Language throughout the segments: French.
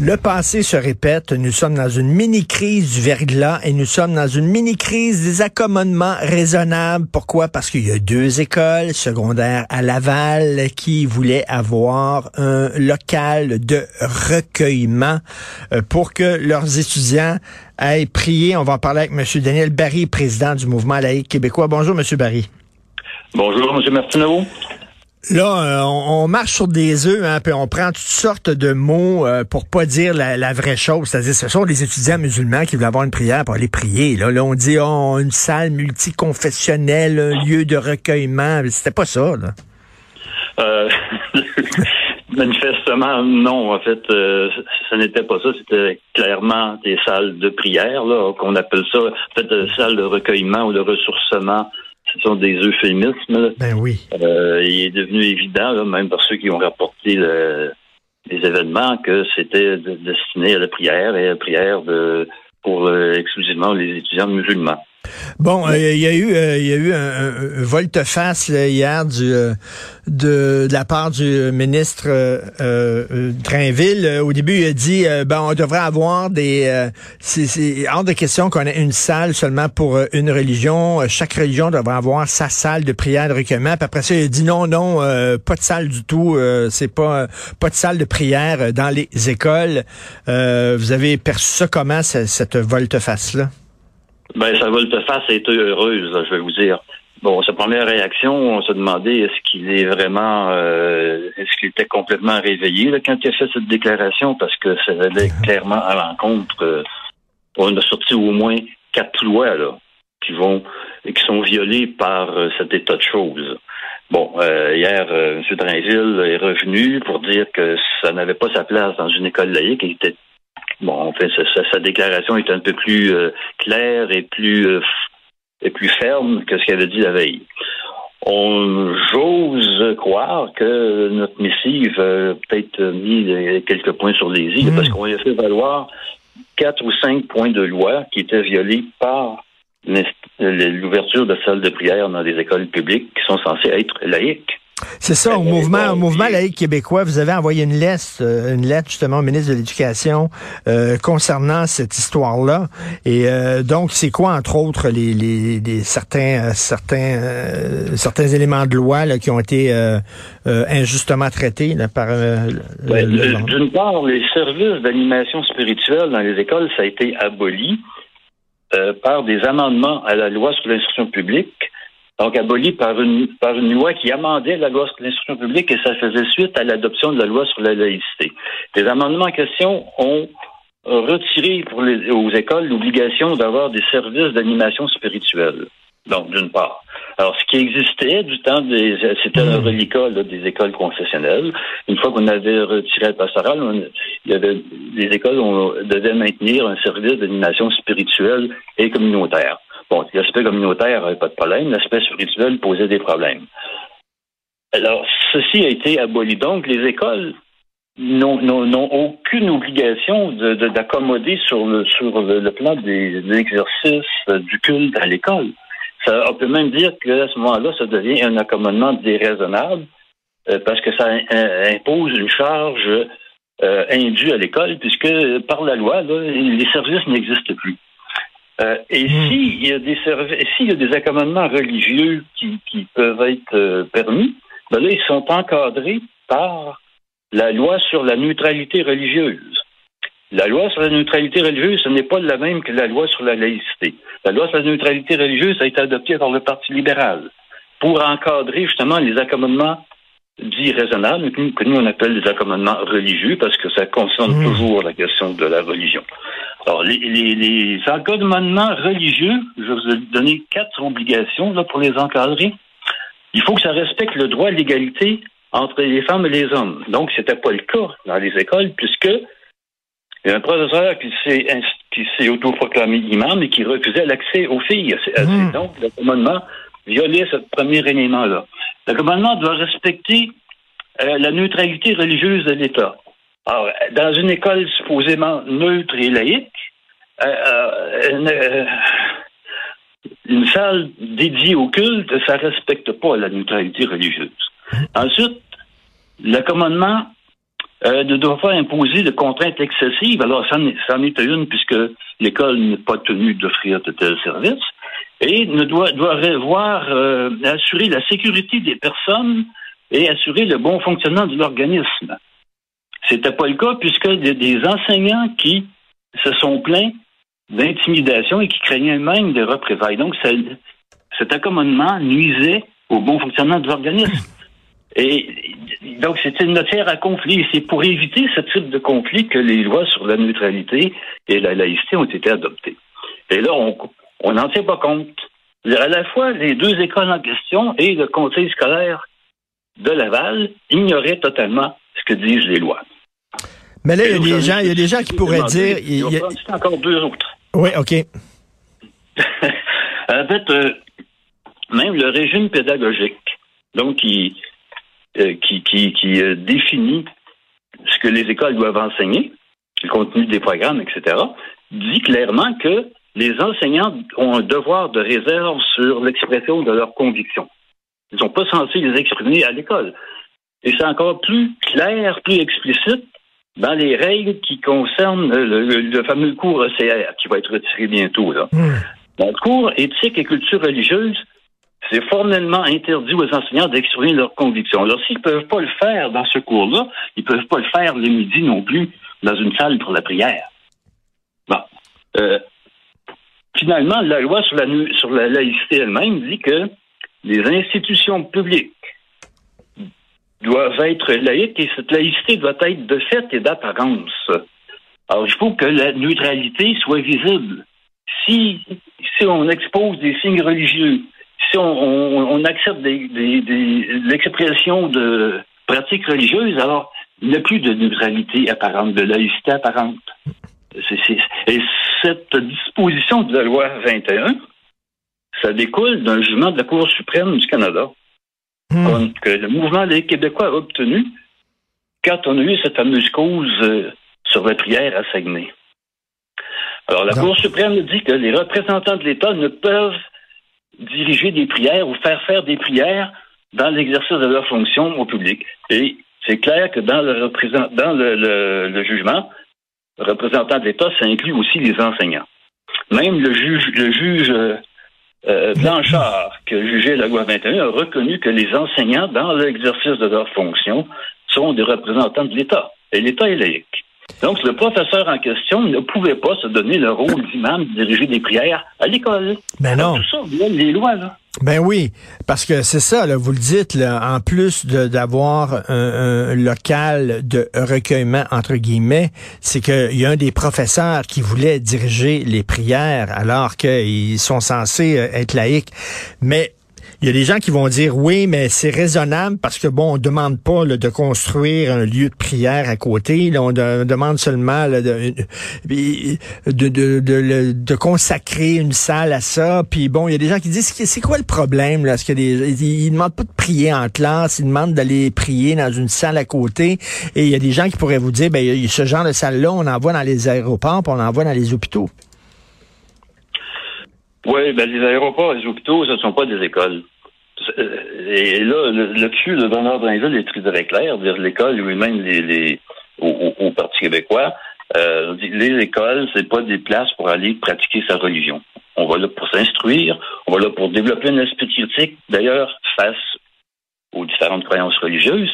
Le passé se répète. Nous sommes dans une mini-crise du verglas et nous sommes dans une mini-crise des accommodements raisonnables. Pourquoi? Parce qu'il y a deux écoles secondaires à Laval qui voulaient avoir un local de recueillement euh, pour que leurs étudiants aillent prier. On va en parler avec M. Daniel Barry, président du mouvement laïque québécois. Bonjour, M. Barry. Bonjour, M. Martineau. Là, euh, on, marche sur des œufs, hein, puis on prend toutes sortes de mots euh, pour pas dire la, vraie chose. C'est-à-dire, ce sont des étudiants musulmans qui veulent avoir une prière pour aller prier. Là, là on dit oh, une salle multiconfessionnelle, un lieu de recueillement. C'était pas ça, là. Euh, manifestement, non. En fait, ce n'était pas ça. C'était clairement des salles de prière, là, qu'on appelle ça, en fait, des salles de recueillement ou de ressourcement ce sont des euphémismes. Ben oui. Euh, il est devenu évident, même par ceux qui ont rapporté les événements, que c'était destiné à la prière et à la prière de pour euh, exclusivement les étudiants musulmans. Bon, euh, il y a eu, euh, il y a eu un, volte-face hier du, euh, de, la part du ministre Drainville. Au début, il a dit, ben, on devrait avoir des, c'est hors de question qu'on ait une salle seulement pour une religion. Chaque religion devrait avoir sa salle de prière de recueillement. Puis après ça, il a dit non, non, pas de salle du tout. c'est pas, pas de salle de prière dans les écoles. vous avez perçu ça comment cette volte-face là? Ben, sa volte-face a été heureuse, je vais vous dire. Bon, sa première réaction, on se demandait est-ce qu'il est vraiment, euh, est-ce qu'il était complètement réveillé là, quand il a fait cette déclaration, parce que ça allait clairement à l'encontre. Euh, on a sorti au moins quatre lois là qui vont qui sont violées par euh, cet état de choses. Bon, hier, M. Drainville est revenu pour dire que ça n'avait pas sa place dans une école laïque. Il était Bon, en fait, sa, déclaration est un peu plus euh, claire et plus euh, et plus ferme que ce qu'elle a dit la veille. On j'ose croire que notre missive a peut-être mis quelques points sur les îles parce hmm. qu'on a fait valoir quatre ou cinq points de loi qui étaient violés par l'ouverture de salles de prière dans des écoles publiques qui sont censées être laïques. C'est ça, au mouvement, au mouvement laïque québécois, vous avez envoyé une lettre, euh, une lettre justement au ministre de l'Éducation euh, concernant cette histoire-là. Et euh, donc, c'est quoi, entre autres, les, les, certains, certains, certains éléments de loi là, qui ont été injustement traités là, par. D'une part, les services d'animation spirituelle dans les écoles, ça a été aboli par des amendements à la loi sur l'instruction publique donc aboli par une, par une loi qui amendait la loi sur l'instruction publique et ça faisait suite à l'adoption de la loi sur la laïcité. Les amendements en question ont retiré pour les, aux écoles l'obligation d'avoir des services d'animation spirituelle. Donc, d'une part. Alors, ce qui existait du temps des, c'était un reliquat des écoles confessionnelles. Une fois qu'on avait retiré le pastoral, il y avait, les écoles on devait maintenir un service d'animation spirituelle et communautaire. Bon, l'aspect communautaire, pas de problème. L'aspect spirituel posait des problèmes. Alors, ceci a été aboli. Donc, les écoles n'ont aucune obligation d'accommoder sur le, sur le, plan des, exercices euh, du culte à l'école. on peut même dire qu'à ce moment-là, ça devient un accommodement déraisonnable euh, parce que ça impose une charge euh, indue à l'école puisque par la loi, les services n'existent plus. Euh, et hmm. s'il y a des s'il y a des accommodements religieux qui, qui peuvent être euh, permis, ben là, ils sont encadrés par la loi sur la neutralité religieuse. La loi sur la neutralité religieuse, ce n'est pas la même que la loi sur la laïcité. La loi sur la neutralité religieuse a été adoptée par le Parti libéral pour encadrer justement les accommodements dits raisonnables, que nous on appelle des accommodements religieux, parce que ça concerne hmm. toujours la question de la religion. Alors, les, les, les encadrements religieux, je vais vous donner quatre obligations là, pour les encadrer. Il faut que ça respecte le droit à l'égalité entre les femmes et les hommes. Donc, ce n'était pas le cas dans les écoles, puisque il y a un professeur qui s'est qui s'est autoproclamé imam et qui refusait l'accès aux filles. Mmh. Donc, le commandement violait ce premier élément-là. Le commandement doit respecter euh, la neutralité religieuse de l'État. Alors, dans une école supposément neutre et laïque, une salle dédiée au culte, ça respecte pas la neutralité religieuse. Ensuite, l'accommodement euh, ne doit pas imposer de contraintes excessives. Alors, ça en est une puisque l'école n'est pas tenue d'offrir de tels services et ne doit, doit revoir, euh, assurer la sécurité des personnes et assurer le bon fonctionnement de l'organisme. C'était pas le cas puisque des, des enseignants qui se sont plaints d'intimidation et qui craignaient même des représailles. Donc, cet accommodement nuisait au bon fonctionnement de l'organisme. Et donc, c'était une matière à conflit. C'est pour éviter ce type de conflit que les lois sur la neutralité et la laïcité ont été adoptées. Et là, on n'en tient pas compte. À la fois, les deux écoles en question et le conseil scolaire de Laval ignoraient totalement ce que disent les lois. Mais là, il y a des gens, il y a des gens qui pourraient dire. Il y a, encore deux autres. Oui, OK. en fait, euh, même le régime pédagogique, donc qui, euh, qui, qui, euh, définit ce que les écoles doivent enseigner, le contenu des programmes, etc., dit clairement que les enseignants ont un devoir de réserve sur l'expression de leurs convictions. Ils ne sont pas censés les exprimer à l'école. Et c'est encore plus clair, plus explicite dans les règles qui concernent le, fameux cours ECR qui va être retiré bientôt. Là. Hmm. Dans le cours éthique et culture religieuse, c'est formellement interdit aux enseignants d'exprimer leurs convictions. Alors, s'ils ne peuvent pas le faire dans ce cours-là, ils ne peuvent pas le faire le midi non plus dans une salle pour la prière. Bon. Euh, finalement, la loi sur la, sur la laïcité elle-même dit que les institutions publiques doivent être laïques et cette laïcité doit être de fait et d'apparence. Alors, il faut que la neutralité soit visible. Si, si on expose des signes religieux, si on, accepte des, l'expression de pratiques religieuses, alors il n'y a plus de neutralité apparente, de laïcité apparente. et cette disposition de la loi 21, ça découle d'un jugement de la Cour suprême du Canada Hmm. que le mouvement des Québécois a obtenu quand on a eu cette fameuse cause euh, sur la prière à Saguenay. Alors, la Cour suprême dit que les représentants de l'État ne peuvent diriger des prières ou faire faire des prières dans l'exercice de leur fonction au public. Et c'est clair que dans le, dans le, jugement, le représentant de l'État, ça inclut aussi les enseignants. Même le juge, le juge euh, Blanchard, qui a jugé la loi 21, a reconnu que les enseignants, dans l'exercice de leurs fonctions, sont des représentants de l'État. Et l'État est laïque. Donc, le professeur en question ne pouvait pas se donner le rôle d'imam de diriger des prières à l'école. Ben non. Tout ça, les lois, là. Ben oui, parce que c'est ça, vous le dites, en plus d'avoir un, local de recueillement, entre guillemets, c'est qu'il y a un des professeurs qui voulait diriger les prières alors qu'ils sont censés euh, être laïcs. Mais il y a des gens qui vont dire oui, mais c'est raisonnable parce que bon, on demande pas de construire un lieu de prière à côté. on, demande seulement de, de, consacrer une salle à ça. Puis bon, il y a des gens qui disent c'est quoi le problème là? Ce que des, ils, demandent pas de prier en classe, ils demandent d'aller prier dans une salle à côté. Et il y a des gens qui pourraient vous dire ben ce genre de salle là, on en voit dans les aéroports, puis on en voit dans les hôpitaux. Oui, ben les aéroports, les hôpitaux, ce ne sont pas des écoles. Et là, là-dessus, le gouverneur Drainville est très, clair, dire l'école ou même les, au, Parti québécois, euh, les écoles, c'est pas des places pour aller pratiquer sa religion. On va là pour s'instruire, on va là pour développer un esprit critique, d'ailleurs, face aux différentes croyances religieuses.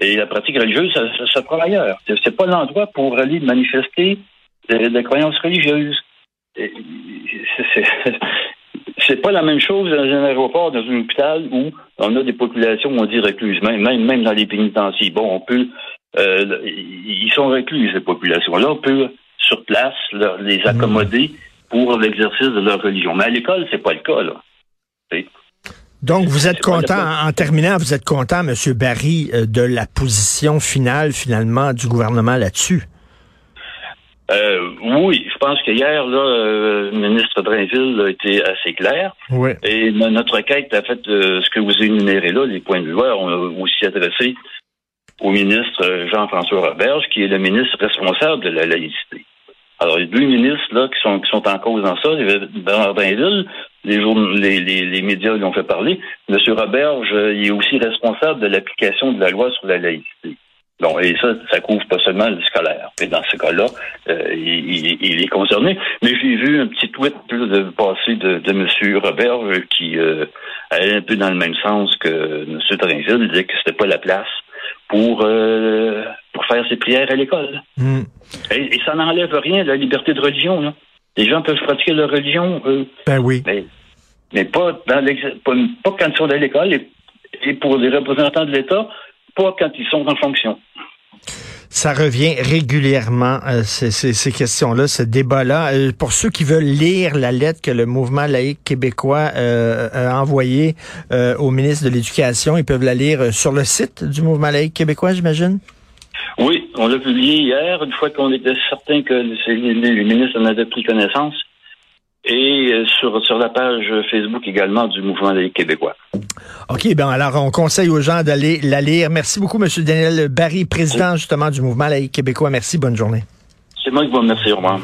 Et la pratique religieuse, ça, prend ailleurs. C'est pas l'endroit pour aller manifester des, croyances religieuses. C'est pas la même chose dans un aéroport, dans un hôpital où on a des populations, on dit recluses, même, même, dans les pénitenciers. Bon, on peut, euh, ils sont reclus, ces populations-là. On peut, sur place, les hmm. accommoder pour l'exercice de leur religion. Mais à l'école, c'est pas le cas, là. Donc, vous êtes content, en terminant, vous êtes content, M. Barry, euh, de la position finale, finalement, du gouvernement là-dessus? Euh, oui, je pense qu'hier, là, euh, le ministre Drainville a été assez clair. Oui. Et notre requête a fait euh, ce que vous énumérez là, les points de vue. On a aussi adressé au ministre Jean-François Roberge, qui est le ministre responsable de la laïcité. Alors, deux ministres là qui sont qui sont en cause dans ça. Il y avait Bernardinville, les, les, les, les médias lui ont fait parler. Monsieur Roberge, il est aussi responsable de l'application de la loi sur la laïcité. Bon, et ça, ça couvre pas seulement le scolaire. Et dans ce cas-là, euh, il, est concerné. Mais j'ai vu un petit tweet de passer de, de M. Robert qui euh, allait un peu dans le même sens que M. Trinville, il disait que c'était pas la place pour euh, pour faire ses prières à l'école. Hmm. Et, ça n'enlève rien de la liberté de religion. Là. Les gens peuvent pratiquer leur religion. ben oui. Mais, mais pas, dans pas, pas quand ils sont à l'école et pour les représentants de l'État, pas quand ils sont en fonction. Ça revient régulièrement, euh, ces, questions-là, ce débat-là. Euh, pour ceux qui veulent lire la lettre que le mouvement laïque québécois euh, a envoyée au ministre de l'Éducation, ils peuvent la lire sur le site du mouvement laïque québécois, j'imagine? Oui, on l'a publié hier, une fois qu'on était certain que le ministre en avait pris connaissance et euh, sur, sur la page Facebook également du Mouvement des Québécois. OK, ben alors on conseille aux gens d'aller la lire. Merci beaucoup, M. Daniel Barry, président justement du Mouvement laïque québécois. Merci, bonne journée. C'est moi qui vous remercie, Romain.